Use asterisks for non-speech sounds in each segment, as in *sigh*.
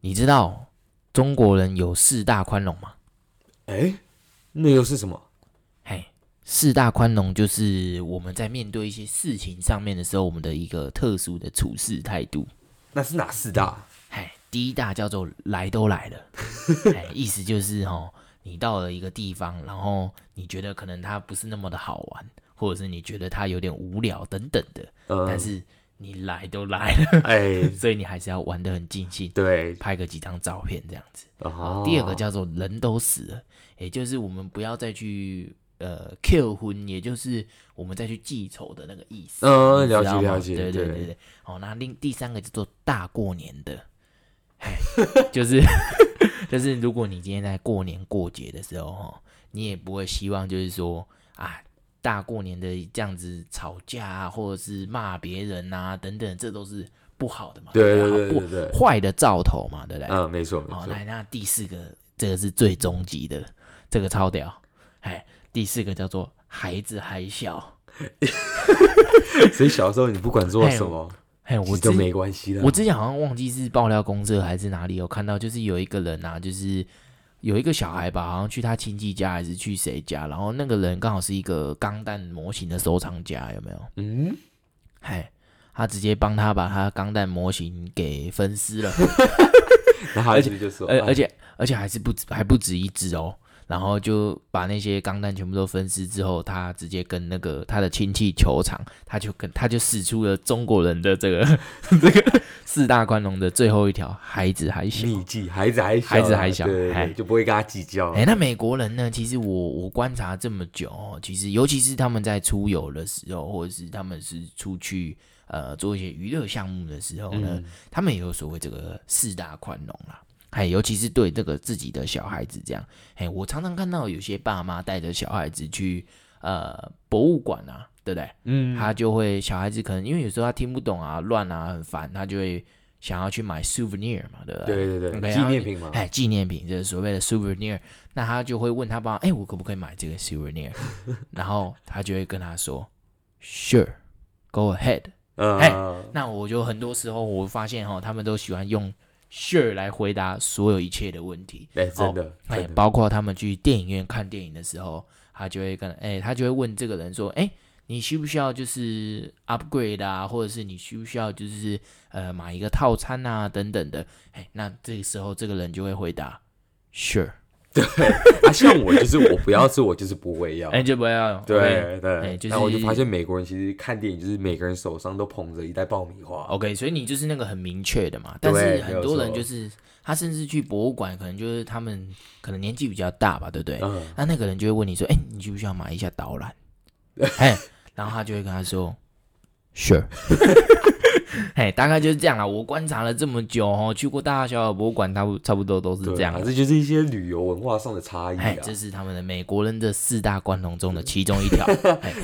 你知道中国人有四大宽容吗？哎，那又是什么？嘿，四大宽容就是我们在面对一些事情上面的时候，我们的一个特殊的处事态度。那是哪四大？嘿，第一大叫做来都来了，*laughs* 嘿，意思就是哦，你到了一个地方，然后你觉得可能它不是那么的好玩，或者是你觉得它有点无聊等等的，嗯、但是。你来都来了，哎，*laughs* 所以你还是要玩得很尽兴，对，拍个几张照片这样子。哦，第二个叫做人都死了，也就是我们不要再去呃 kill 婚，也就是我们再去记仇的那个意思。嗯，了解了解，对对对对。好，那另第三个叫做大过年的，*laughs* 就是 *laughs* 就是如果你今天在过年过节的时候哈，你也不会希望就是说啊。大过年的这样子吵架啊，或者是骂别人啊，等等，这都是不好的嘛。对对对对对，坏的兆头嘛，对不对？嗯，没错。好，来，那第四个，这个是最终极的，这个超屌。哎，第四个叫做孩子还小，*laughs* 所以小时候你不管做什么，哎，我都没关系的。我之前好像忘记是爆料公社还是哪里有看到，就是有一个人啊，就是。有一个小孩吧，好像去他亲戚家还是去谁家，然后那个人刚好是一个钢弹模型的收藏家，有没有？嗯，嗨，他直接帮他把他钢弹模型给分尸了，*laughs* 而且就说，而而且而且还是不止还不止一只哦。然后就把那些钢弹全部都分尸之后，他直接跟那个他的亲戚球场，他就跟他就使出了中国人的这个 *laughs* 这个四大宽容的最后一条，孩子还小，秘技，孩子还小，孩子还小，对就不会跟他计较。哎，那美国人呢？其实我我观察这么久，其实尤其是他们在出游的时候，或者是他们是出去呃做一些娱乐项目的时候呢，嗯、他们也有所谓这个四大宽容啦。哎，尤其是对这个自己的小孩子这样，哎，我常常看到有些爸妈带着小孩子去呃博物馆啊，对不对？嗯，他就会小孩子可能因为有时候他听不懂啊、乱啊、很烦，他就会想要去买 souvenir 嘛，对不对？对对对，纪念品嘛。哎，纪念品就是所谓的 souvenir，那他就会问他爸，哎，我可不可以买这个 souvenir？*laughs* 然后他就会跟他说，Sure，go ahead。嗯，哎，那我就很多时候我发现哈，他们都喜欢用。Sure 来回答所有一切的问题，哎、欸，真的，哎、哦，包括他们去电影院看电影的时候，他就会跟，哎、欸，他就会问这个人说，哎、欸，你需不需要就是 upgrade 啊，或者是你需不需要就是呃买一个套餐啊等等的，哎、欸，那这个时候这个人就会回答，Sure。对，啊，像我就是我不要吃，我就是不会要，哎，就不要。对对，然后我就发现美国人其实看电影就是每个人手上都捧着一袋爆米花。OK，所以你就是那个很明确的嘛。但是很多人就是他甚至去博物馆，可能就是他们可能年纪比较大吧，对不对？嗯。那那个人就会问你说：“哎，你需不需要买一下导览？” *laughs* 哎，然后他就会跟他说：“Sure。*laughs* ” *laughs* 嘿，大概就是这样啊。我观察了这么久哦，去过大大小小博物馆，差不差不多都是这样。这就是一些旅游文化上的差异啊。这是他们的美国人的四大关笼中的其中一条。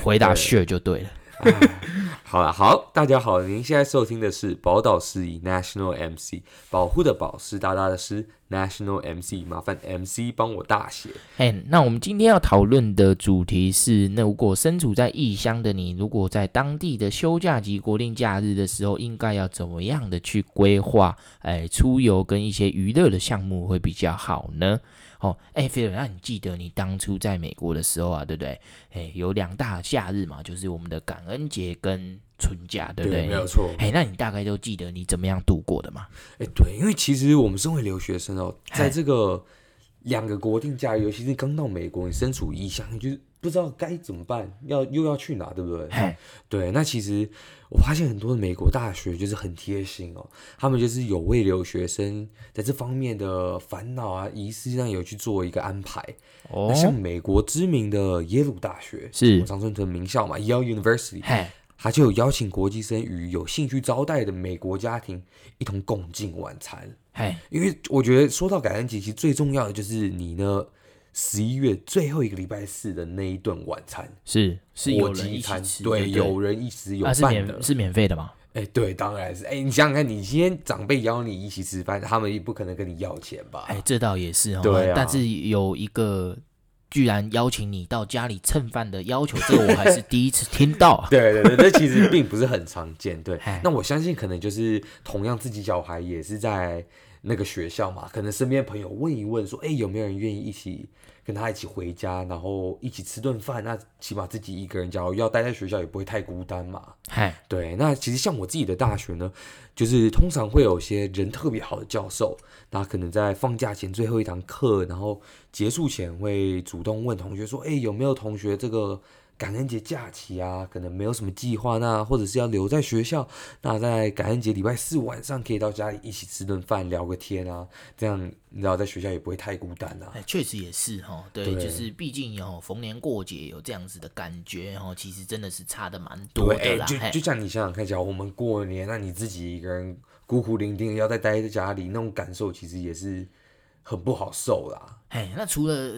回答 *laughs* sure 就对了。*laughs* 好了，好，大家好，您现在收听的是宝岛司仪 National MC，保护的保，湿哒哒的师。National MC，麻烦 MC 帮我大写。哎那我们今天要讨论的主题是：那如果身处在异乡的你，如果在当地的休假及国定假日的时候，应该要怎么样的去规划？哎，出游跟一些娱乐的项目会比较好呢？哦，哎，菲尔，那你记得你当初在美国的时候啊，对不对？哎，有两大假日嘛，就是我们的感恩节跟春假，对不对？对，没有错。哎，那你大概都记得你怎么样度过的吗？哎，对，因为其实我们身为留学生哦，在这个两个国定假日，尤其是刚到美国，你身处异乡，你就是不知道该怎么办，要又要去哪，对不对？对，那其实我发现很多的美国大学就是很贴心哦，他们就是有为留学生在这方面的烦恼啊、仪式上有去做一个安排。哦，那像美国知名的耶鲁大学是常春藤名校嘛，Yale University。他就有邀请国际生与有兴趣招待的美国家庭一同共进晚餐。嘿，因为我觉得说到感恩节，其实最重要的就是你呢，十一月最后一个礼拜四的那一顿晚餐是是有人一起吃，对，有人一起有饭的，是免费的吗？哎，对，当然是。哎，你想想看，你今天长辈邀你一起吃饭，他们也不可能跟你要钱吧？哎，这倒也是哦。对啊，但是有一个。居然邀请你到家里蹭饭的要求，这个我还是第一次听到啊！*laughs* 对对对，这其实并不是很常见。对，*laughs* 那我相信可能就是同样自己小孩也是在那个学校嘛，可能身边朋友问一问，说，哎，有没有人愿意一起跟他一起回家，然后一起吃顿饭？那起码自己一个人，假如要待在学校，也不会太孤单嘛。嗨，对，那其实像我自己的大学呢，就是通常会有些人特别好的教授，那可能在放假前最后一堂课，然后结束前会主动问同学说，哎，有没有同学这个？感恩节假期啊，可能没有什么计划，那或者是要留在学校，那在感恩节礼拜四晚上可以到家里一起吃顿饭，聊个天啊，这样你知道在学校也不会太孤单啊。哎，确实也是哈，对，对就是毕竟有逢年过节有这样子的感觉哈，其实真的是差的蛮多的啦。对，就就像你想想看，假如我们过年，那你自己一个人孤苦伶仃要再待在家里，那种感受其实也是很不好受啦。哎，那除了。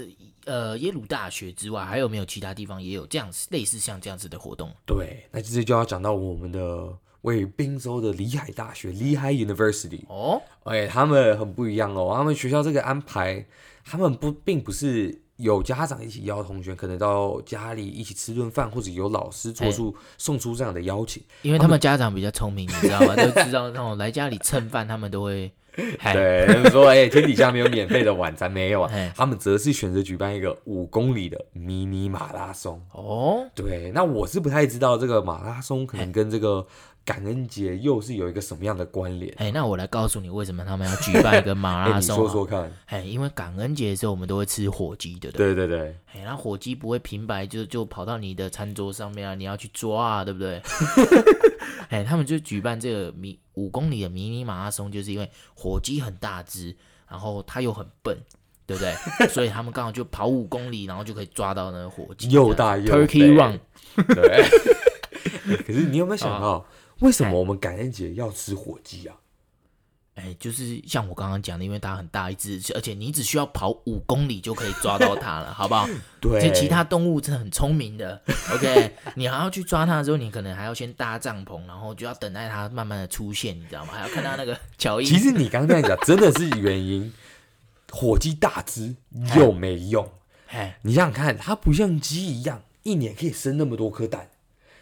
呃，耶鲁大学之外，还有没有其他地方也有这样类似像这样子的活动？对，那这就要讲到我们的位于宾州的里海大学 （Lehigh University） 哦。哎，他们很不一样哦，他们学校这个安排，他们不并不是有家长一起邀同学，可能到家里一起吃顿饭，或者有老师做出送出这样的邀请，因为他们家长比较聪明，你知道吗？都知道那种来家里蹭饭，他们都会。*laughs* 对，他们说，哎、欸，天底下没有免费的晚餐，没有啊。他们则是选择举办一个五公里的迷你马拉松。哦，对，那我是不太知道这个马拉松可能跟这个感恩节又是有一个什么样的关联。哎，那我来告诉你为什么他们要举办一个马拉松、啊。*laughs* 你说说看。哎，因为感恩节的时候我们都会吃火鸡的，对对对。哎，那火鸡不会平白就就跑到你的餐桌上面啊，你要去抓啊，对不对？*laughs* 哎，他们就举办这个迷五公里的迷你马拉松，就是因为火鸡很大只，然后它又很笨，对不对？*laughs* 所以他们刚好就跑五公里，然后就可以抓到那个火鸡，又大又 Turkey Run。对。*laughs* 可是你有没有想到，哦、为什么我们感恩节要吃火鸡啊？哎，就是像我刚刚讲的，因为它很大一只，而且你只需要跑五公里就可以抓到它了，好不好？*laughs* 对。这其他动物真的很聪明的，OK？*laughs* 你还要去抓它的时候，你可能还要先搭帐篷，然后就要等待它慢慢的出现，你知道吗？还要看它那个 *laughs* 脚印。其实你刚刚讲真的是原因，火鸡大只又没用。哎，你想想看，它不像鸡一样，一年可以生那么多颗蛋，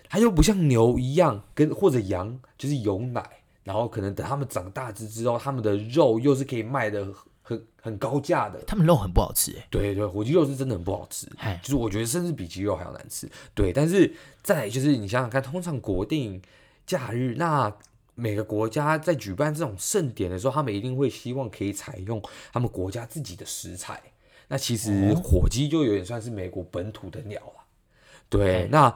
它又不像牛一样，跟或者羊就是有奶。然后可能等他们长大之之后，他们的肉又是可以卖的很很高价的。他们肉很不好吃哎。对对，火鸡肉是真的很不好吃，嘿就是我觉得甚至比鸡肉还要难吃。对，但是再来就是你想想看，通常国定假日，那每个国家在举办这种盛典的时候，他们一定会希望可以采用他们国家自己的食材。那其实火鸡就有点算是美国本土的鸟了。对，那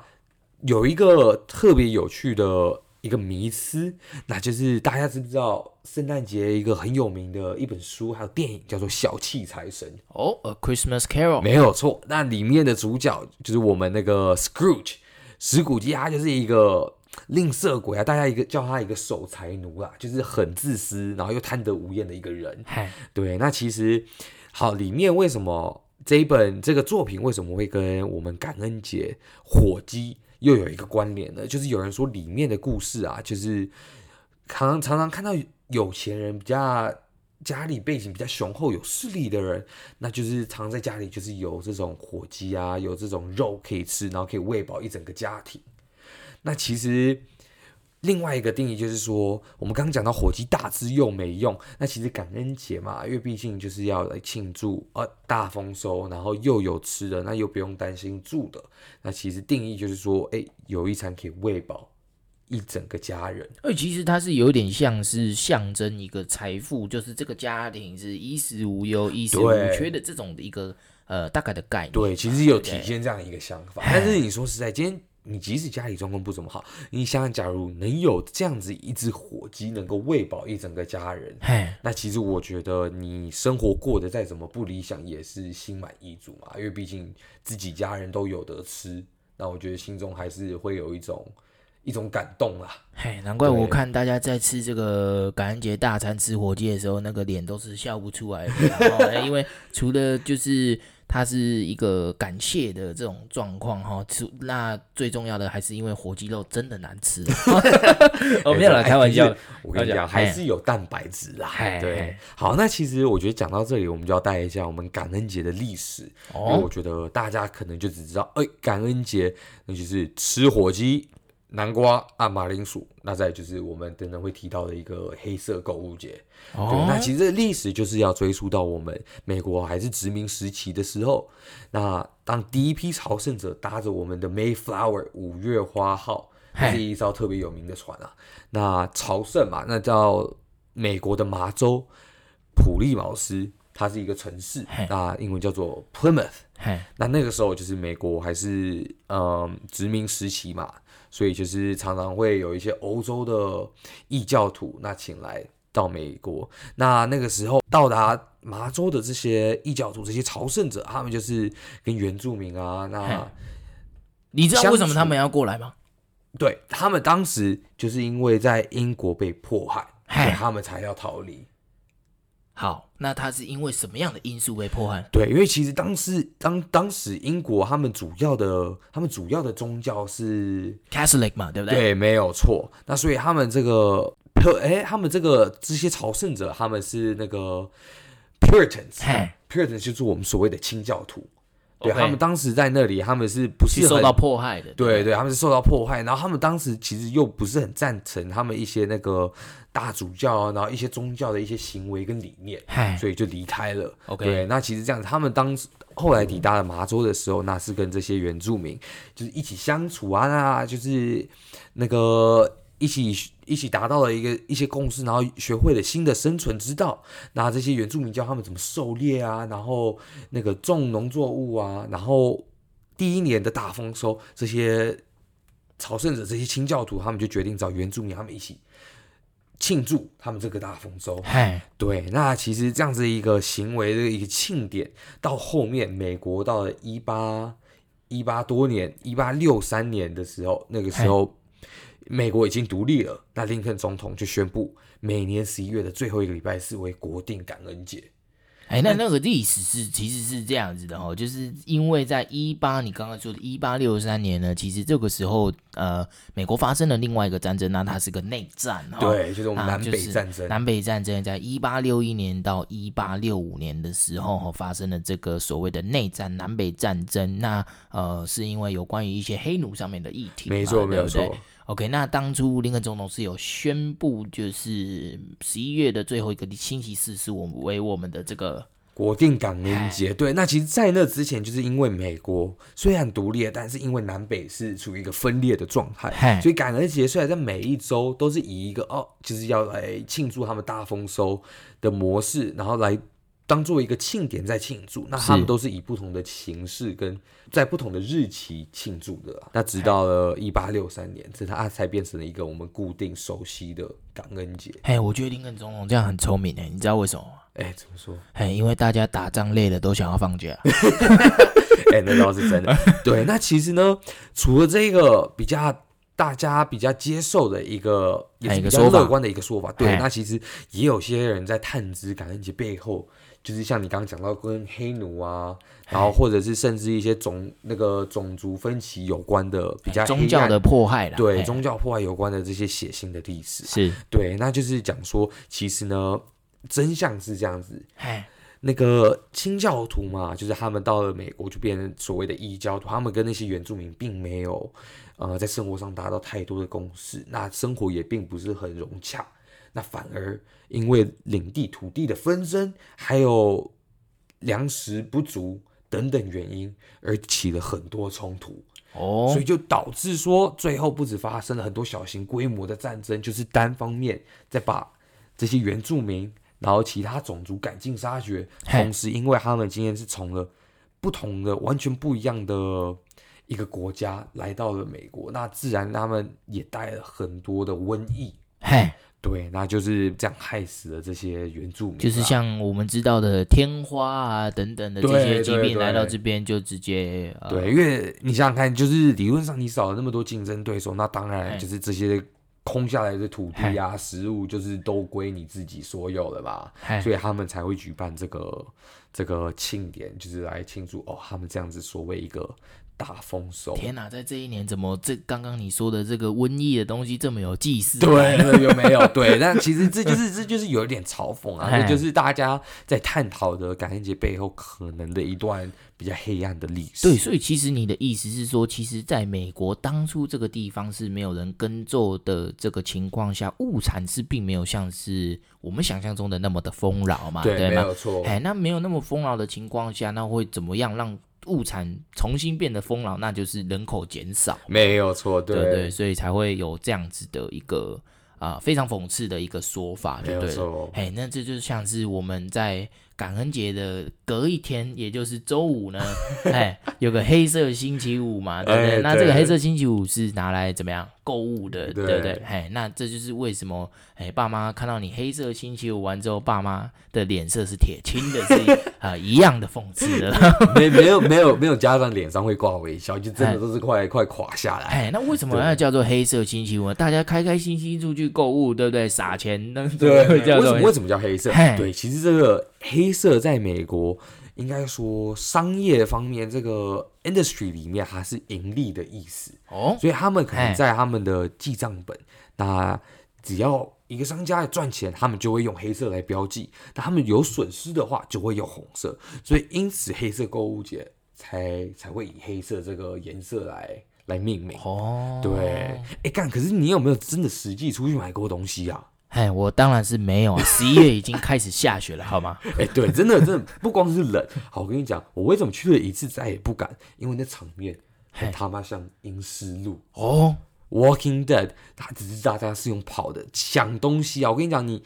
有一个特别有趣的。一个迷思，那就是大家知不知道圣诞节一个很有名的一本书还有电影叫做《小气财神》哦，《A Christmas Carol》没有错。那里面的主角就是我们那个 Scrooge 史古基，他就是一个吝啬鬼啊，大家一个叫他一个守财奴啊，就是很自私，然后又贪得无厌的一个人。嘿 *laughs* 对，那其实好，里面为什么这一本这个作品为什么会跟我们感恩节火鸡？又有一个关联了，就是有人说里面的故事啊，就是常常常看到有钱人比较家里背景比较雄厚、有势力的人，那就是常在家里就是有这种火鸡啊，有这种肉可以吃，然后可以喂饱一整个家庭。那其实另外一个定义就是说，我们刚刚讲到火鸡大只又没用，那其实感恩节嘛，因为毕竟就是要来庆祝呃大丰收，然后又有吃的，那又不用担心住的。那其实定义就是说，哎、欸，有一餐可以喂饱一整个家人。而其实它是有点像是象征一个财富，就是这个家庭是衣食无忧、*laughs* 衣食无缺的这种的一个呃大概的概念。对，其实有体现这样一个想法。但是你说实在，今天你即使家里状况不怎么好，你想想，假如能有这样子一只火鸡能够喂饱一整个家人，嘿那其实我觉得你生活过得再怎么不理想，也是心满意足嘛，因为毕竟。自己家人都有得吃，那我觉得心中还是会有一种一种感动啦。嘿，难怪我看大家在吃这个感恩节大餐吃火鸡的时候，那个脸都是笑不出来的。*laughs* 因为除了就是。它是一个感谢的这种状况哈，那最重要的还是因为火鸡肉真的难吃。我 *laughs* 没有来开玩笑，我跟你讲，还是有蛋白质啦。对，好，那其实我觉得讲到这里，我们就要带一下我们感恩节的历史，因为我觉得大家可能就只知道，哎，感恩节那就是吃火鸡。南瓜啊，马铃薯，那再就是我们等等会提到的一个黑色购物节。哦，对，那其实历史就是要追溯到我们美国还是殖民时期的时候。那当第一批朝圣者搭着我们的 Mayflower 五月花号，这是一艘特别有名的船啊。那朝圣嘛，那叫美国的麻州普利茅斯，它是一个城市，那英文叫做 Plymouth。那那个时候就是美国还是嗯殖民时期嘛。所以就是常常会有一些欧洲的异教徒，那请来到美国。那那个时候到达麻州的这些异教徒、这些朝圣者，他们就是跟原住民啊。那你知道为什么他们要过来吗？对，他们当时就是因为在英国被迫害，所以他们才要逃离。好，那他是因为什么样的因素被迫害？对，因为其实当时当当时英国他们主要的他们主要的宗教是 Catholic 嘛，对不对？对，没有错。那所以他们这个哎，他们这个这些朝圣者，他们是那个 Puritans，Puritans 就是我们所谓的清教徒。对，他们当时在那里，他们是不是受到迫害的？对对，他们是受到迫害。然后他们当时其实又不是很赞成他们一些那个大主教啊，然后一些宗教的一些行为跟理念，所以就离开了。OK，对，那其实这样子，他们当时后来抵达了麻州的时候，那是跟这些原住民就是一起相处啊，那就是那个。一起一起达到了一个一些共识，然后学会了新的生存之道。那这些原住民教他们怎么狩猎啊，然后那个种农作物啊，然后第一年的大丰收，这些朝圣者、这些清教徒，他们就决定找原住民他们一起庆祝他们这个大丰收。嘿对，那其实这样子一个行为的一个庆典，到后面美国到了一八一八多年，一八六三年的时候，那个时候。美国已经独立了，那林肯总统就宣布每年十一月的最后一个礼拜四为国定感恩节。哎，那那个历史是其实是这样子的哦，就是因为在一八你刚刚说的一八六三年呢，其实这个时候呃，美国发生了另外一个战争，那它是个内战哦。对，就是我们南北战争。南北战争在一八六一年到一八六五年的时候发生了这个所谓的内战，南北战争。那呃，是因为有关于一些黑奴上面的议题。没错，没有错。OK，那当初林肯总统是有宣布，就是十一月的最后一个星期四是我们为我们的这个国定感恩节。对，那其实，在那之前，就是因为美国虽然独立，但是因为南北是处于一个分裂的状态，所以感恩节虽然在每一周都是以一个哦，就是要来庆祝他们大丰收的模式，然后来。当做一个庆典在庆祝，那他们都是以不同的形式跟在不同的日期庆祝的。那直到了一八六三年，这它才变成了一个我们固定熟悉的感恩节。哎，我觉得林肯总统这样很聪明哎，你知道为什么吗？哎，怎么说？哎，因为大家打仗累了都想要放假。*laughs* 哎，那倒是真的。*laughs* 对，那其实呢，除了这个比较大家比较接受的一个，也是比较乐观的一个说法，对，那其实也有些人在探知感恩节背后。就是像你刚刚讲到跟黑奴啊，然后或者是甚至一些种那个种族分歧有关的比较宗教的迫害，对宗教迫害有关的这些血腥的历史，是。对，那就是讲说，其实呢，真相是这样子，那个清教徒嘛，就是他们到了美国就变成所谓的异教徒，他们跟那些原住民并没有呃在生活上达到太多的共识，那生活也并不是很融洽。那反而因为领地、土地的纷争，还有粮食不足等等原因，而起了很多冲突。哦，所以就导致说，最后不止发生了很多小型规模的战争，就是单方面在把这些原住民，然后其他种族赶尽杀绝。同时，因为他们今天是从了不同的、完全不一样的一个国家来到了美国，那自然他们也带了很多的瘟疫。嘿。对，那就是这样害死了这些原住民，就是像我们知道的天花啊等等的这些疾病来到这边就直接对，对，因为你想想看，就是理论上你少了那么多竞争对手，那当然就是这些空下来的土地啊、食物就是都归你自己所有了吧，所以他们才会举办这个这个庆典，就是来庆祝哦，他们这样子所谓一个大丰收！天哪，在这一年怎么这刚刚你说的这个瘟疫的东西这么有祭祀？对，有没有？对，*laughs* 但其实这就是 *laughs* 这就是有一点嘲讽啊，这就是大家在探讨的感恩节背后可能的一段比较黑暗的历史。对，所以其实你的意思是说，其实在美国当初这个地方是没有人耕作的这个情况下，物产是并没有像是我们想象中的那么的丰饶嘛？对，对？没有错。哎，那没有那么丰饶的情况下，那会怎么样让？物产重新变得丰饶，那就是人口减少，没有错，对对对，所以才会有这样子的一个啊、呃、非常讽刺的一个说法，对不对？哎，那这就像是我们在。感恩节的隔一天，也就是周五呢，*laughs* 哎，有个黑色星期五嘛，对不对？哎、那这个黑色星期五是拿来怎么样购物的，对，对不对？哎，那这就是为什么，哎，爸妈看到你黑色星期五完之后，爸妈的脸色是铁青的，是 *laughs* 啊、呃，一样的讽刺的。*laughs* 没没有没有没有家长脸上会挂微笑，就真的都是快、哎、快垮下来。哎，那为什么要叫做黑色星期五呢？大家开开心心出去购物，对不对？撒钱，那对，为什么为什么叫黑色？对，其实这个。黑色在美国应该说商业方面这个 industry 里面还是盈利的意思哦，所以他们可能在他们的记账本，那只要一个商家赚钱，他们就会用黑色来标记；那他们有损失的话，就会用红色。所以因此黑色购物节才才会以黑色这个颜色来来命名哦。对，哎干，可是你有没有真的实际出去买过东西啊？哎，我当然是没有啊。十一月已经开始下雪了，好吗？*laughs* 哎，对，真的，真的不光是冷。好，我跟你讲，我为什么去了一次再也不敢？因为那场面很他妈像《阴尸路》哦，《Walking Dead》，他只是大家是用跑的抢东西啊。我跟你讲，你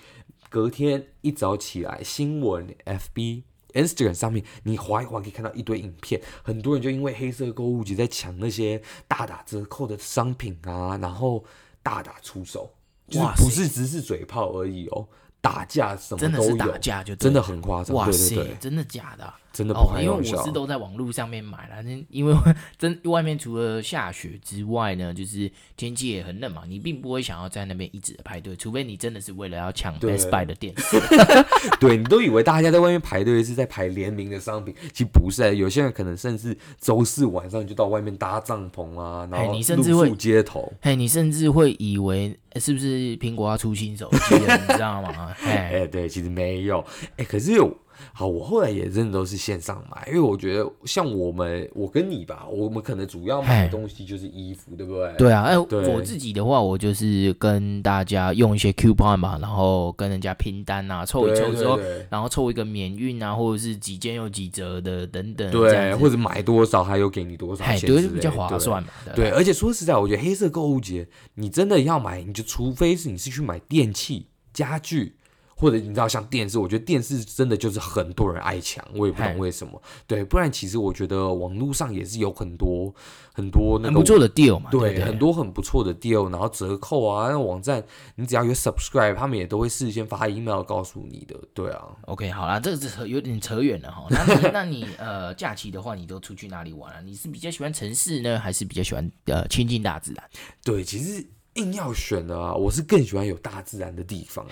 隔天一早起来，新闻、FB、Instagram 上面，你划一划可以看到一堆影片，很多人就因为黑色购物节在抢那些大打折扣的商品啊，然后大打出手。就是不是只是嘴炮而已哦，打架什么都有，真的是打架就真的很夸张，对对对，真的假的？真的不开玩笑，因为我是都在网络上面买了，那因为真外面除了下雪之外呢，就是天气也很冷嘛，你并不会想要在那边一直排队，除非你真的是为了要抢 Best Buy 的电视。*laughs* *laughs* 对，你都以为大家在外面排队是在排联名的商品，其实不是，有些人可能甚至周四晚上就到外面搭帐篷啊，然后露宿街头。嘿，你甚至会以为是不是苹果要出新手机了，你知道吗？*laughs* 哎、欸，对，其实没有，哎、欸，可是有。好，我后来也真的都是线上买，因为我觉得像我们，我跟你吧，我们可能主要买的东西就是衣服，对不对？对啊，哎，我自己的话，我就是跟大家用一些 coupon 嘛，然后跟人家拼单啊，凑一凑之后，然后凑一个免运啊，或者是几件有几折的等等，对，或者买多少还有给你多少钱，对，比较划算嘛。对，而且说实在，我觉得黑色购物节，你真的要买，你就除非是你是去买电器、家具。或者你知道像电视，我觉得电视真的就是很多人爱抢，我也不懂为什么。对，不然其实我觉得网络上也是有很多很多那个很不错的 deal 嘛，对，对对很多很不错的 deal，然后折扣啊，那网站你只要有 subscribe，他们也都会事先发 email 告诉你的。对啊，OK，好啦，这个是有点扯远了哈。那你那你呃假期的话，你都出去哪里玩啊？你是比较喜欢城市呢，还是比较喜欢呃亲近大自然？对，其实。硬要选的啊，我是更喜欢有大自然的地方，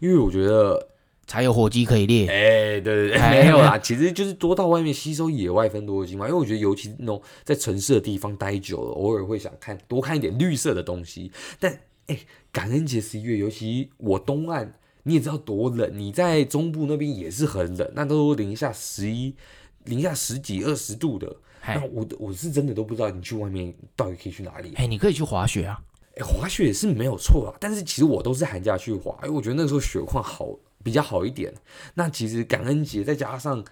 因为我觉得才有火鸡可以猎。哎，对对对，*laughs* 没有啦，其实就是多到外面吸收野外分多精嘛。因为我觉得，尤其那种在城市的地方待久了，偶尔会想看多看一点绿色的东西。但哎，感恩节十一月，尤其我东岸，你也知道多冷，你在中部那边也是很冷，那都零下十一、零下十几、二十度的。那我我是真的都不知道你去外面到底可以去哪里。哎，你可以去滑雪啊。哎，滑雪也是没有错啊，但是其实我都是寒假去滑，因为我觉得那时候雪况好比较好一点。那其实感恩节再加上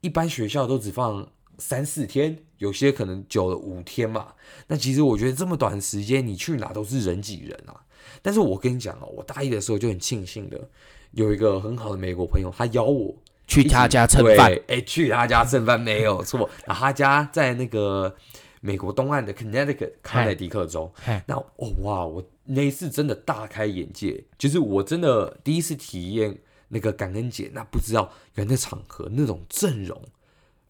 一般学校都只放三四天，有些可能久了五天嘛。那其实我觉得这么短时间你去哪都是人挤人啊。但是我跟你讲哦，我大一的时候就很庆幸的有一个很好的美国朋友，他邀我去他家蹭饭。哎，去他家蹭饭没有错，然后他家在那个。美国东岸的 Connecticut 康乃狄克州，那哦哇，我那一次真的大开眼界，就是我真的第一次体验那个感恩节，那不知道原来场合那种阵容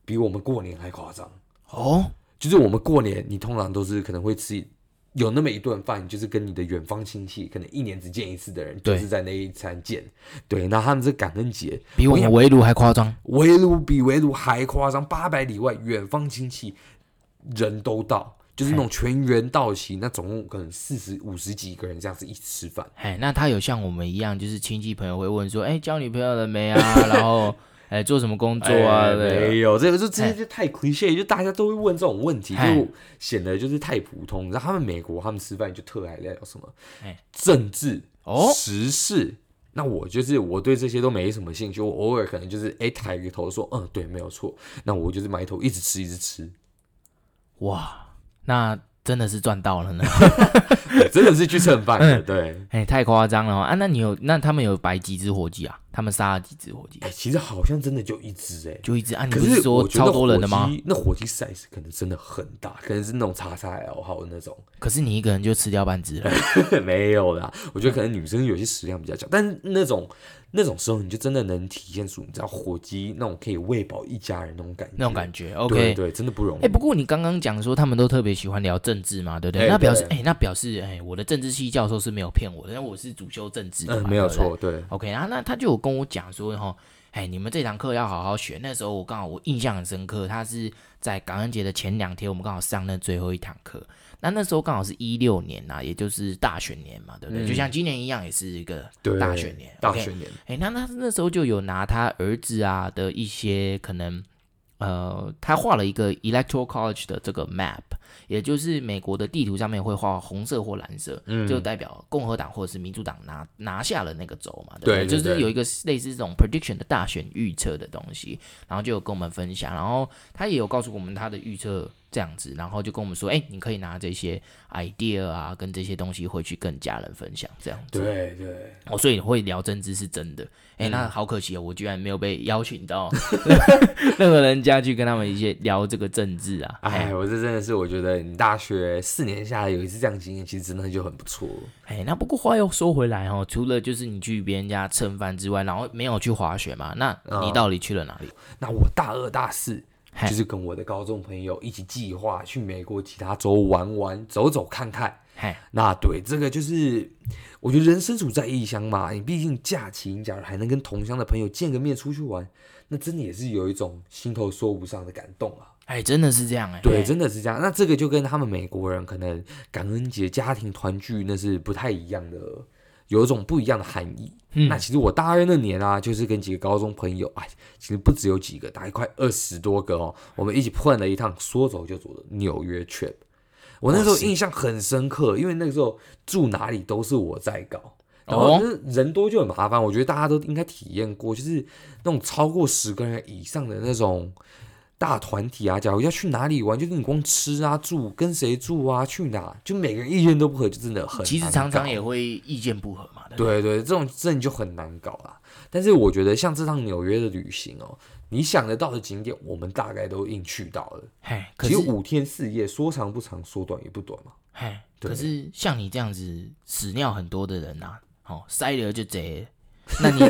比我们过年还夸张哦。就是我们过年，你通常都是可能会吃有那么一顿饭，就是跟你的远方亲戚，可能一年只见一次的人，就是在那一餐见。对，那他们这感恩节比我们围炉还夸张，围炉比围炉还夸张，八百里外远方亲戚。人都到。就是那种全员到齐，那总共可能四十五十几个人这样子一起吃饭。哎，那他有像我们一样，就是亲戚朋友会问说，哎，交女朋友了没啊？*laughs* 然后，哎，做什么工作啊？哎、没有，这个就直接就太 cliche，就大家都会问这种问题，就显得就是太普通。然后他们美国，他们吃饭就特爱聊什么？哎，政治哦，时事。那我就是我对这些都没什么兴趣，我偶尔可能就是哎抬个头说，嗯，对，没有错。那我就是埋头一直吃，一直吃。哇！那真的是赚到了呢，*laughs* 真的是去蹭饭的，对，哎、欸，太夸张了啊！那你有，那他们有摆几只火鸡啊？他们杀了几只火鸡？哎、欸，其实好像真的就一只，哎，就一只啊！你不是说超多人的吗？那火鸡 size 可能真的很大，可能是那种叉叉 L 号的那种。可是你一个人就吃掉半只了？*laughs* 没有啦，我觉得可能女生有些食量比较小，但是那种。那种时候，你就真的能体现出你知道火鸡那种可以喂饱一家人那种感觉，那种感觉。OK，对，对，真的不容易。哎、欸，不过你刚刚讲说他们都特别喜欢聊政治嘛，对不对？欸、那表示，哎、欸，那表示，哎、欸，我的政治系教授是没有骗我的，因为我是主修政治的嘛，嗯，没有错，对。OK，然后那他就有跟我讲说，哈，哎，你们这堂课要好好学。那时候我刚好我印象很深刻，他是在感恩节的前两天，我们刚好上那最后一堂课。那那时候刚好是一六年呐、啊，也就是大选年嘛，对不对？嗯、就像今年一样，也是一个大选年。大选年，哎、okay 欸，那那那时候就有拿他儿子啊的一些可能，呃，他画了一个 Electoral College 的这个 map，也就是美国的地图上面会画红色或蓝色，嗯、就代表共和党或者是民主党拿拿下了那个州嘛，对不对？对对对，就是有一个类似这种 prediction 的大选预测的东西，然后就有跟我们分享，然后他也有告诉我们他的预测。这样子，然后就跟我们说，哎，你可以拿这些 idea 啊，跟这些东西回去跟家人分享，这样子。对对。哦，所以会聊政治是真的。哎，那好可惜哦，我居然没有被邀请到任何 *laughs* 人家去跟他们一些聊这个政治啊。哎，我这真的是，我觉得你大学四年下来有一次这样经验，其实真的就很不错。哎，那不过话又说回来哦，除了就是你去别人家蹭饭之外，然后没有去滑雪嘛？那你到底去了哪里？嗯，那我大二大四。就是跟我的高中朋友一起计划去美国其他州玩玩、走走看看。嘿那对这个就是，我觉得人身处在异乡嘛，你毕竟假期，你假如还能跟同乡的朋友见个面出去玩，那真的也是有一种心头说不上的感动啊！哎，真的是这样哎，对，真的是这样。那这个就跟他们美国人可能感恩节家庭团聚那是不太一样的。有一种不一样的含义。嗯，那其实我大二那年啊，就是跟几个高中朋友，哎，其实不只有几个，大概快二十多个哦，我们一起 plan 了一趟说走就走的纽约 trip。我那时候印象很深刻，因为那个时候住哪里都是我在搞，然后就是人多就很麻烦。我觉得大家都应该体验过，就是那种超过十个人以上的那种。大团体啊，假如要去哪里玩，就是你光吃啊、住、跟谁住啊、去哪，就每个人意见都不合，就真的很。其实常常也会意见不合嘛。对对，这种真的就很难搞啦。但是我觉得像这趟纽约的旅行哦，你想得到的景点，我们大概都硬去到了。嘿，可是其实五天四夜，说长不长，说短也不短嘛。嘿，可是像你这样子屎尿很多的人呐、啊，哦，塞了就贼。*laughs* 那你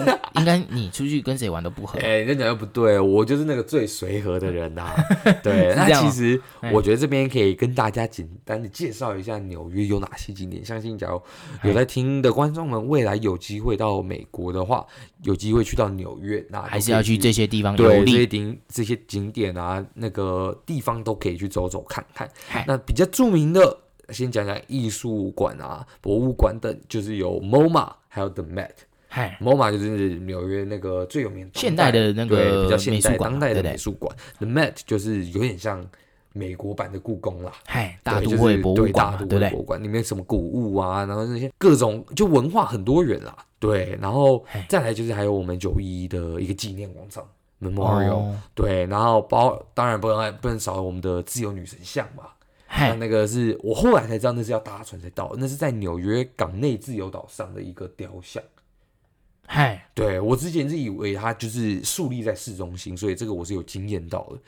应该你出去跟谁玩都不合。哎，那讲又不对，我就是那个最随和的人呐、啊。*laughs* 对，那其实我觉得这边可以跟大家简单的介绍一下纽约有哪些景点。相信假如有在听的观众们，未来有机会到美国的话，有机会去到纽约，那还是要去这些地方。对，这些景这些景点啊，那个地方都可以去走走看看。那比较著名的，先讲讲艺术馆啊、博物馆等，就是有 MoMA，还有 The Met。嗨，MoMA 就是纽约那个最有名的现代的那个比较现代当代的美术馆。The Met 就是有点像美国版的故宫啦。嗨，大都会博物馆，对不对？博物馆里面什么古物啊，然后那些各种就文化很多元啦。对，然后再来就是还有我们九一一的一个纪念广场 Memorial。对，然后包当然不能不能少了我们的自由女神像嘛。嗨，那个是我后来才知道那是要搭船才到，那是在纽约港内自由岛上的一个雕像。嗨，对，我之前是以为它就是树立在市中心，所以这个我是有经验到的。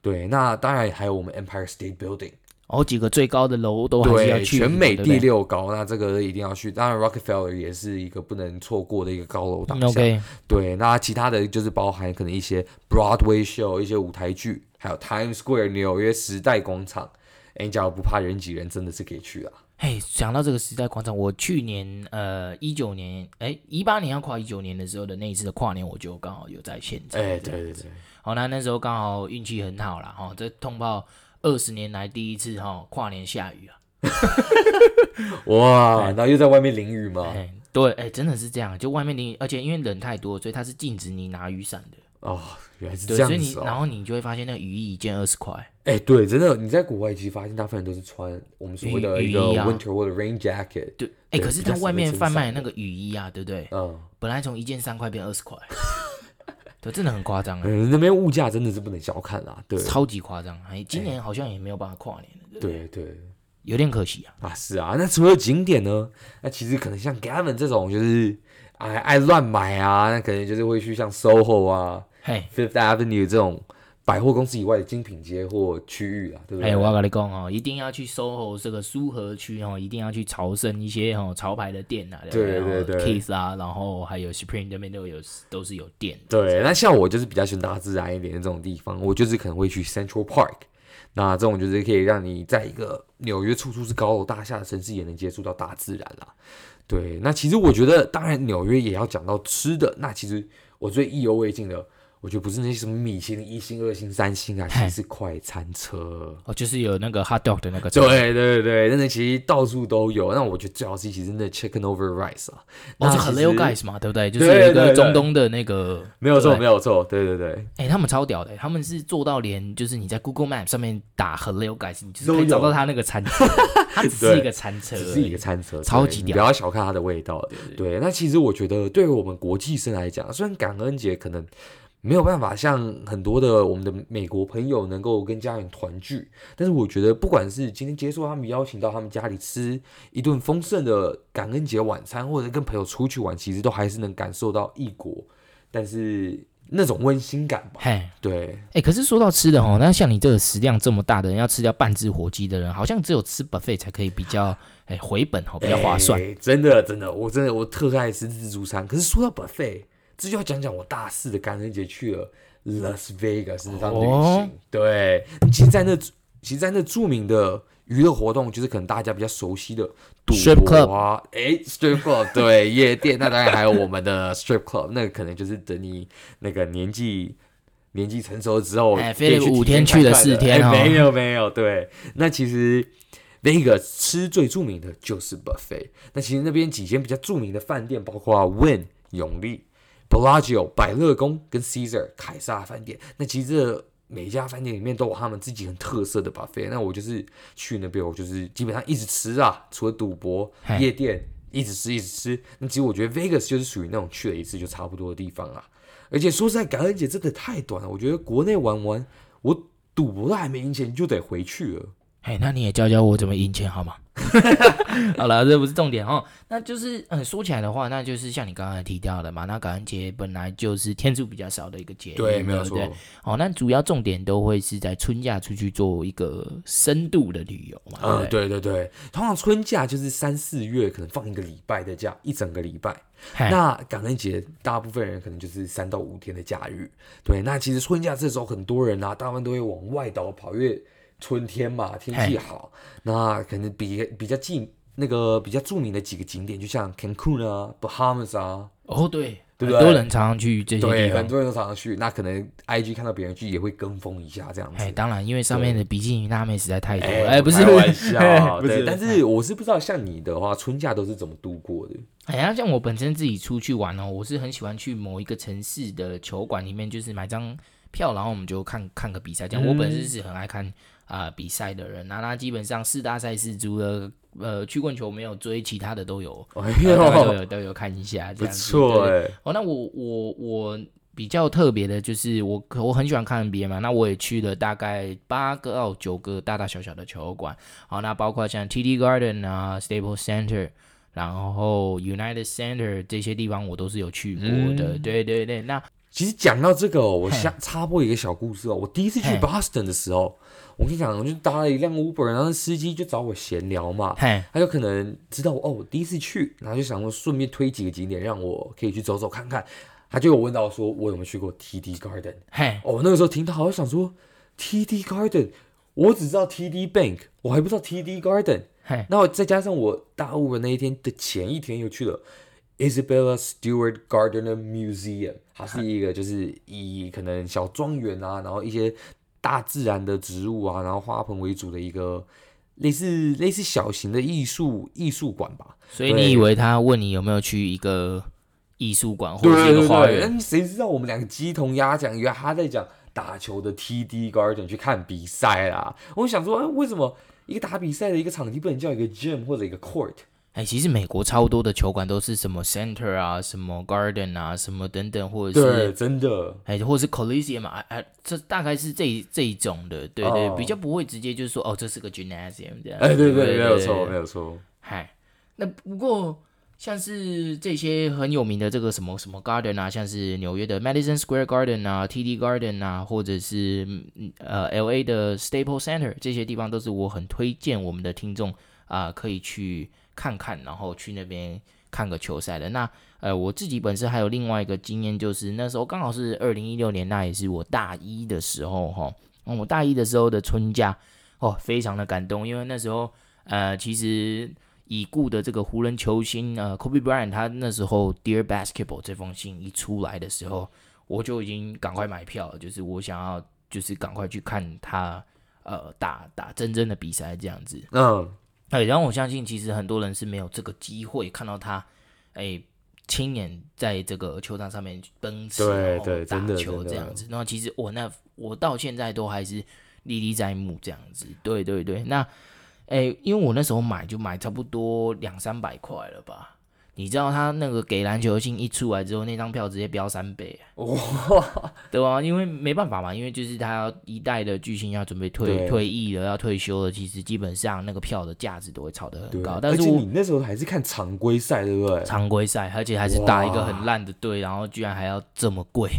对，那当然还有我们 Empire State Building，哦，几个最高的楼都还是要去，全美第六高，那这个一定要去。当然 Rockefeller 也是一个不能错过的一个高楼大厦。Okay 对，那其他的就是包含可能一些 Broadway show，一些舞台剧，还有 Times Square 纽约时代广场。哎，你假如不怕人挤人，真的是可以去啊。嘿，想到这个时代广场，我去年呃一九年，哎一八年要跨一九年的时候的那一次的跨年，我就刚好有在现场。哎，对对对。好，那那时候刚好运气很好啦。哈，这通报二十年来第一次哈跨年下雨啊！*laughs* 哇，然后又在外面淋雨吗？对，哎，真的是这样，就外面淋雨，而且因为人太多，所以他是禁止你拿雨伞的。哦，原来是这样子，哦。所以你然后你就会发现，那个雨衣一件二十块。哎，对，真的，你在国外其实发现大部分人都是穿我们所谓的一个 winter 或者 rain jacket。对，哎，可是它外面贩卖那个雨衣啊，对不对？嗯。本来从一件三块变二十块。*laughs* 对，真的很夸张啊！嗯，那边物价真的是不能小看啊，对，超级夸张。哎，今年好像也没有办法跨年了，对对，对，有点可惜啊。啊，是啊。那除了景点呢？那其实可能像 Gavin 这种，就是爱爱乱买啊，那可能就是会去像 SOHO 啊，Fifth Avenue 这种。百货公司以外的精品街或区域啊，对不对？哎，我要跟你讲哦，一定要去 SOHO 这个苏荷区哦，一定要去朝圣一些哦潮牌的店啊，对对对，Kiss 啊，然后还有 Supreme 这边都有，都是有店。对，那像我就是比较喜欢大自然一点的这种地方，我就是可能会去 Central Park，那这种就是可以让你在一个纽约处处是高楼大厦的城市，也能接触到大自然啦。对，那其实我觉得，当然纽约也要讲到吃的，那其实我最意犹未尽的。我觉得不是那些什么米其林一星、二星、三星啊，其实是快餐车哦，就是有那个 hot dog 的那个。对对对，那那其实到处都有。那我觉得最好吃其实那 chicken over rice 啊，哦，是 Halal Guys 嘛，对不对？就是有一个中东的那个，没有错，没有错，对对对。哎，他们超屌的，他们是做到连就是你在 Google Map 上面打 Halal Guys，你就是可以找到他那个餐车，*laughs* 它只是一个餐车，只是一个餐车，超级屌，不要小看它的味道。对，那其实我觉得对于我们国际生来讲，虽然感恩节可能。没有办法像很多的我们的美国朋友能够跟家人团聚，但是我觉得不管是今天接受他们邀请到他们家里吃一顿丰盛的感恩节晚餐，或者跟朋友出去玩，其实都还是能感受到异国，但是那种温馨感吧。嘿，对，哎、欸，可是说到吃的哦，那像你这个食量这么大的人，要吃掉半只火鸡的人，好像只有吃 buffet 才可以比较哎回本哦，比较划算。欸、真的，真的，我真的我特爱吃自助餐。可是说到 buffet。这就要讲讲我大四的感恩节去了 Las Vegas 是趟旅行。哦、对，其实，在那，其实，在那著名的娱乐活动，就是可能大家比较熟悉的赌博啊，哎，Strip Club，对，夜店。那当然还有我们的 Strip Club，那个可能就是等你那个年纪年纪成熟之后，哎，飞了五天去了四天哦，没有没有，对。那其实 Vegas 吃最著名的就是 buffet。那其实那边几间比较著名的饭店，包括 Wynn 永利。Bellagio 百乐宫跟 Caesar 凯撒饭店，那其实这每一家饭店里面都有他们自己很特色的 buffet。那我就是去那边，我就是基本上一直吃啊，除了赌博、夜店，一直吃一直吃。那其实我觉得 Vegas 就是属于那种去了一次就差不多的地方啊。而且说实在，感恩节真的太短了。我觉得国内玩完，我赌博都还没赢钱就得回去了。哎，那你也教教我怎么赢钱好吗？*laughs* 好了，这不是重点哦。那就是，嗯，说起来的话，那就是像你刚刚提到的嘛。那感恩节本来就是天数比较少的一个节日，对，没有错。哦，那主要重点都会是在春假出去做一个深度的旅游嘛。嗯，对对对。通常春假就是三四月，可能放一个礼拜的假，一整个礼拜。那感恩节，大部分人可能就是三到五天的假日。对，那其实春假这时候，很多人啊，大部分都会往外岛跑，因为春天嘛，天气好，那可能比比较近。那个比较著名的几个景点，就像 Cancun 啊、Bahamas 啊，哦对，对不对？很多人常常去这些地方，对，很多人都常常去。那可能 IG 看到别人去，也会跟风一下这样子。哎，当然，因为上面的比基尼辣妹实在太多了。哎，不是开玩笑，*laughs* 不是。但是我是不知道，像你的话，春假都是怎么度过的？哎呀，像我本身自己出去玩哦，我是很喜欢去某一个城市的球馆里面，就是买张票，然后我们就看看个比赛。这样，我本身是很爱看啊、呃、比赛的人。那那基本上四大赛事除了呃，曲棍球没有追，其他的都有，哎呦呃、都有都有看一下，这样子。不错哎。哦，那我我我比较特别的就是我我很喜欢看 NBA 嘛，那我也去了大概八个到九个大大小小的球馆。好，那包括像 TD Garden 啊、Staples Center，然后 United Center 这些地方我都是有去过的。嗯、对对对，那其实讲到这个，我想插播一个小故事哦。我第一次去 Boston 的时候。我跟你讲，我就搭了一辆 Uber，然后司机就找我闲聊嘛，嘿他就可能知道我哦，我第一次去，然后就想说顺便推几个景点让我可以去走走看看。他就有问到说，我有没有去过 TD Garden？嘿，哦，那个时候听到，我想说 TD Garden，我只知道 TD Bank，我还不知道 TD Garden。嘿，然后再加上我搭 Uber 那一天的前一天又去了 Isabella Stewart Gardner Museum，它是一个就是以可能小庄园啊，然后一些。大自然的植物啊，然后花盆为主的一个类似类似小型的艺术艺术馆吧。所以你以为他问你有没有去一个艺术馆或者一个花园？那谁知道我们两个鸡同鸭讲，以为他在讲打球的 TD Garden 去看比赛啦。我想说，哎，为什么一个打比赛的一个场地不能叫一个 gym 或者一个 court？哎，其实美国超多的球馆都是什么 center 啊，什么 garden 啊，什么等等，或者是对，真的，哎，或者是 coliseum 啊，哎，这大概是这这一种的，对对，哦、比较不会直接就是说，哦，这是个 gymnasium 这样。哎，对对，没有错，没有错。嗨，那不过像是这些很有名的这个什么什么 garden 啊，像是纽约的 Madison Square Garden 啊，TD Garden 啊，或者是呃 LA 的 Staples Center 这些地方，都是我很推荐我们的听众啊、可以去。看看，然后去那边看个球赛的。那呃，我自己本身还有另外一个经验，就是那时候刚好是二零一六年，那也是我大一的时候哈。我大一的时候的春假哦，非常的感动，因为那时候呃，其实已故的这个湖人球星呃，Kobe Bryant，他那时候 Dear Basketball 这封信一出来的时候，我就已经赶快买票，就是我想要就是赶快去看他呃打打真正的比赛这样子。嗯。哎，然后我相信，其实很多人是没有这个机会看到他，哎，亲眼在这个球场上面奔驰，对对，打球这样子。然后其实我那我到现在都还是历历在目这样子。对对对，那哎，因为我那时候买就买差不多两三百块了吧。你知道他那个给篮球信一出来之后，那张票直接飙三倍哇，对吧？因为没办法嘛，因为就是他要一代的巨星要准备退退役了，要退休了，其实基本上那个票的价值都会炒得很高。但是你那时候还是看常规赛，对不对？常规赛，而且还是打一个很烂的队，然后居然还要这么贵。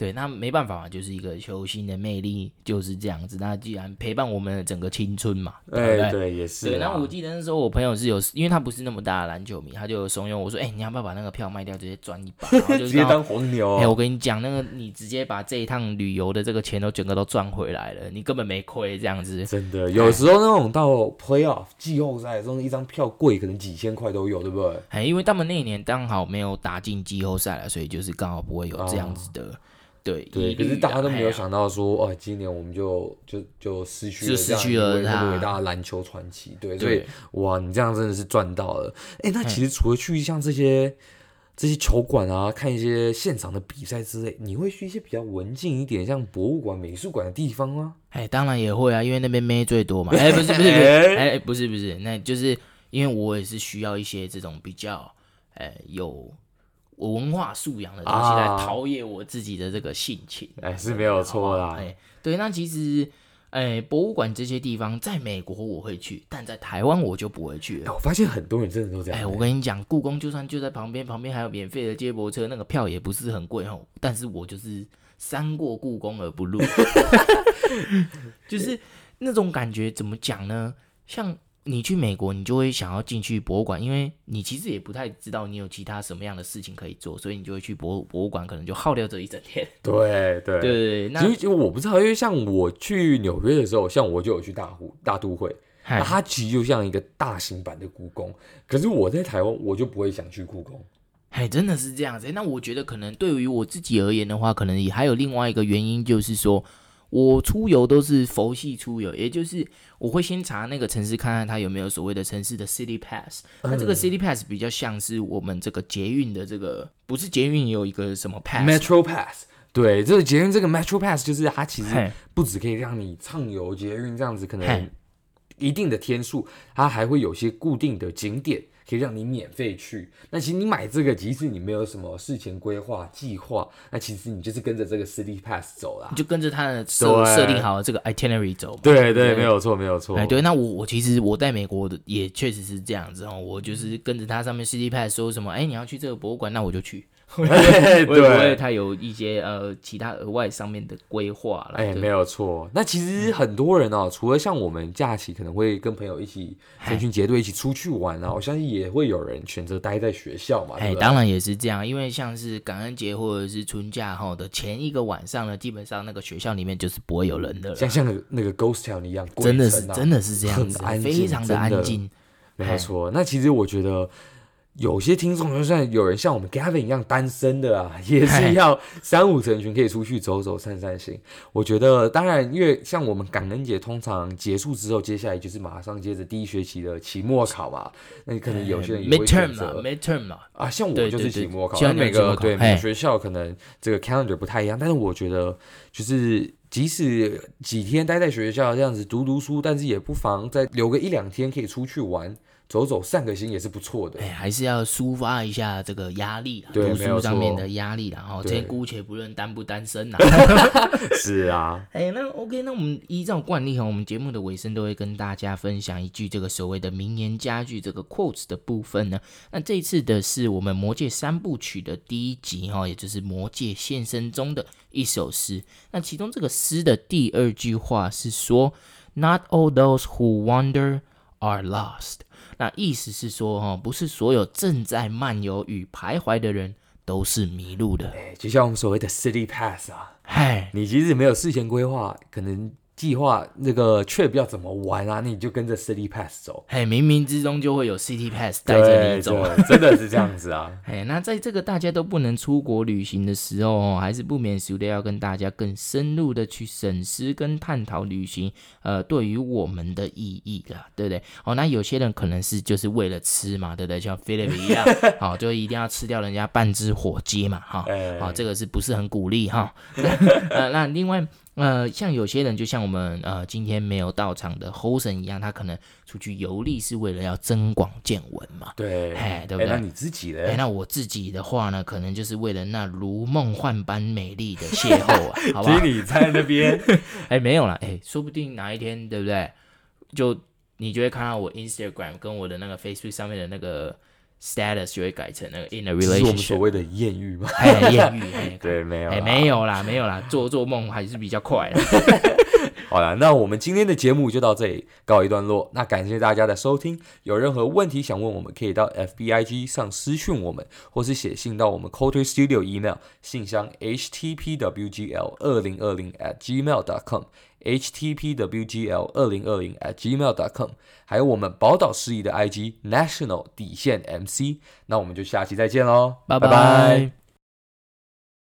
对，那没办法嘛，就是一个球星的魅力就是这样子。那既然陪伴我们的整个青春嘛，对不对？欸、对，也是。对，那我记得那时候我朋友是有，因为他不是那么大的篮球迷，他就有怂恿我说：“哎、欸，你要不要把那个票卖掉，直接赚一把，*laughs* 然后就直接当黄牛？”哎、欸，我跟你讲，那个你直接把这一趟旅游的这个钱都整个都赚回来了，你根本没亏这样子。真的，有时候那种到 playoff 季后赛的时候，一张票贵，可能几千块都有，对不对？哎、欸，因为他们那一年刚好没有打进季后赛了，所以就是刚好不会有这样子的。啊对对，可是大家都没有想到说，哦，今年我们就就就失去了这样一位伟大的篮球传奇。对，所以哇，你这样真的是赚到了。哎，那其实除了去像这些这些球馆啊，看一些现场的比赛之类，你会去一些比较文静一点，像博物馆、美术馆的地方吗？哎，当然也会啊，因为那边妹最多嘛。*laughs* 哎，不是不是，哎，不是不是，那就是因为我也是需要一些这种比较，哎，有。文化素养的东西来陶冶我自己的这个性情，哎、啊，是没有错啦。哎，对，那其实，哎，博物馆这些地方在美国我会去，但在台湾我就不会去了。我发现很多人真的都这样。哎，我跟你讲，故宫就算就在旁边，旁边还有免费的接驳车，那个票也不是很贵哦。但是我就是三过故宫而不入，*laughs* *laughs* 就是那种感觉，怎么讲呢？像。你去美国，你就会想要进去博物馆，因为你其实也不太知道你有其他什么样的事情可以做，所以你就会去博博物馆，可能就耗掉这一整天。*laughs* 对对对，那其实我不知道，因为像我去纽约的时候，像我就有去大湖大都会，那它其实就像一个大型版的故宫。可是我在台湾，我就不会想去故宫。哎，真的是这样子。那我觉得可能对于我自己而言的话，可能也还有另外一个原因，就是说。我出游都是佛系出游，也就是我会先查那个城市，看看它有没有所谓的城市的 City Pass。那这个 City Pass 比较像是我们这个捷运的这个，不是捷运有一个什么 Pass？Metro Pass。对，这个捷运这个 Metro Pass 就是它其实不只可以让你畅游捷运这样子，可能一定的天数，它还会有些固定的景点。可以让你免费去。那其实你买这个，即使你没有什么事前规划计划，那其实你就是跟着这个 City Pass 走啦，你就跟着它的设设定好的这个 itinerary 走。对对，对，没有错，没有错。哎，对，那我我其实我在美国的也确实是这样子哦，我就是跟着它上面 City Pass 说什么，哎，你要去这个博物馆，那我就去。*laughs* 对，对，他有一些呃其他额外上面的规划了。哎，没有错。那其实很多人哦，除了像我们假期可能会跟朋友一起成群结队一起出去玩啊，我相信也会有人选择待在学校嘛。哎，当然也是这样，因为像是感恩节或者是春假后的前一个晚上呢，基本上那个学校里面就是不会有人的了，像像那个那个 Ghost Town 一样，真的是真的是这样子，非常的安静。没有错。那其实我觉得。有些听众就算有人像我们 Gavin 一样单身的啊，*laughs* 也是要三五成群可以出去走走散散心。我觉得，当然，因为像我们感恩节通常结束之后，接下来就是马上接着第一学期的期末考嘛。那你可能有些人也会选择 midterm 嘛啊，像我就是期末考，对对对，每个对每个学校可能这个 calendar 不太一样，但是我觉得就是即使几天待在学校这样子读读书，但是也不妨再留个一两天可以出去玩。走走散个心也是不错的，哎，还是要抒发一下这个压力，读书上面的压力，然后先姑且不论单不单身呐，*laughs* 是啊，*laughs* 哎，那 OK，那我们依照惯例哈，我们节目的尾声都会跟大家分享一句这个所谓的名言佳句，这个 quotes 的部分呢，那这一次的是我们魔戒三部曲的第一集哈，也就是魔戒现身中的一首诗，那其中这个诗的第二句话是说，Not all those who wander are lost。那意思是说，哈，不是所有正在漫游与徘徊的人都是迷路的。哎，就像我们所谓的 City Pass 啊，嗨，你即使没有事前规划，可能。计划那个 trip 要怎么玩啊？你就跟着 City Pass 走，嘿，冥冥之中就会有 City Pass 带着你走，真的是这样子啊。*laughs* 嘿，那在这个大家都不能出国旅行的时候，还是不免俗的要跟大家更深入的去审视跟探讨旅行，呃，对于我们的意义啦，对不对？哦，那有些人可能是就是为了吃嘛，对不对？像 Philip 一样，好，就一定要吃掉人家半只火鸡嘛，哈，好，这个是不是很鼓励哈？*laughs* 呃，那另外。呃，像有些人，就像我们呃今天没有到场的 Hosen 一样，他可能出去游历是为了要增广见闻嘛。对，哎，对不对？那你自己呢？哎，那我自己的话呢，可能就是为了那如梦幻般美丽的邂逅啊，好吧？*laughs* 你在那边？哎，没有啦，哎，说不定哪一天，对不对？就你就会看到我 Instagram 跟我的那个 Facebook 上面的那个。Status 就会改成那个 in a relationship，是我们所谓的艳遇吗？哎，艳遇，*laughs* 对，没有，哎，没有啦，没有啦，做做梦还是比较快的。*laughs* 好了，那我们今天的节目就到这里告一段落。那感谢大家的收听，有任何问题想问我们，可以到 FBIG 上私讯我们，或是写信到我们 Coder Studio email 信箱 htpwgl 二零二零 at gmail dot com。Htpwgl 二零二零 at gmail.com，还有我们宝岛失仪的 IG national 底线 MC，那我们就下期再见喽，拜拜。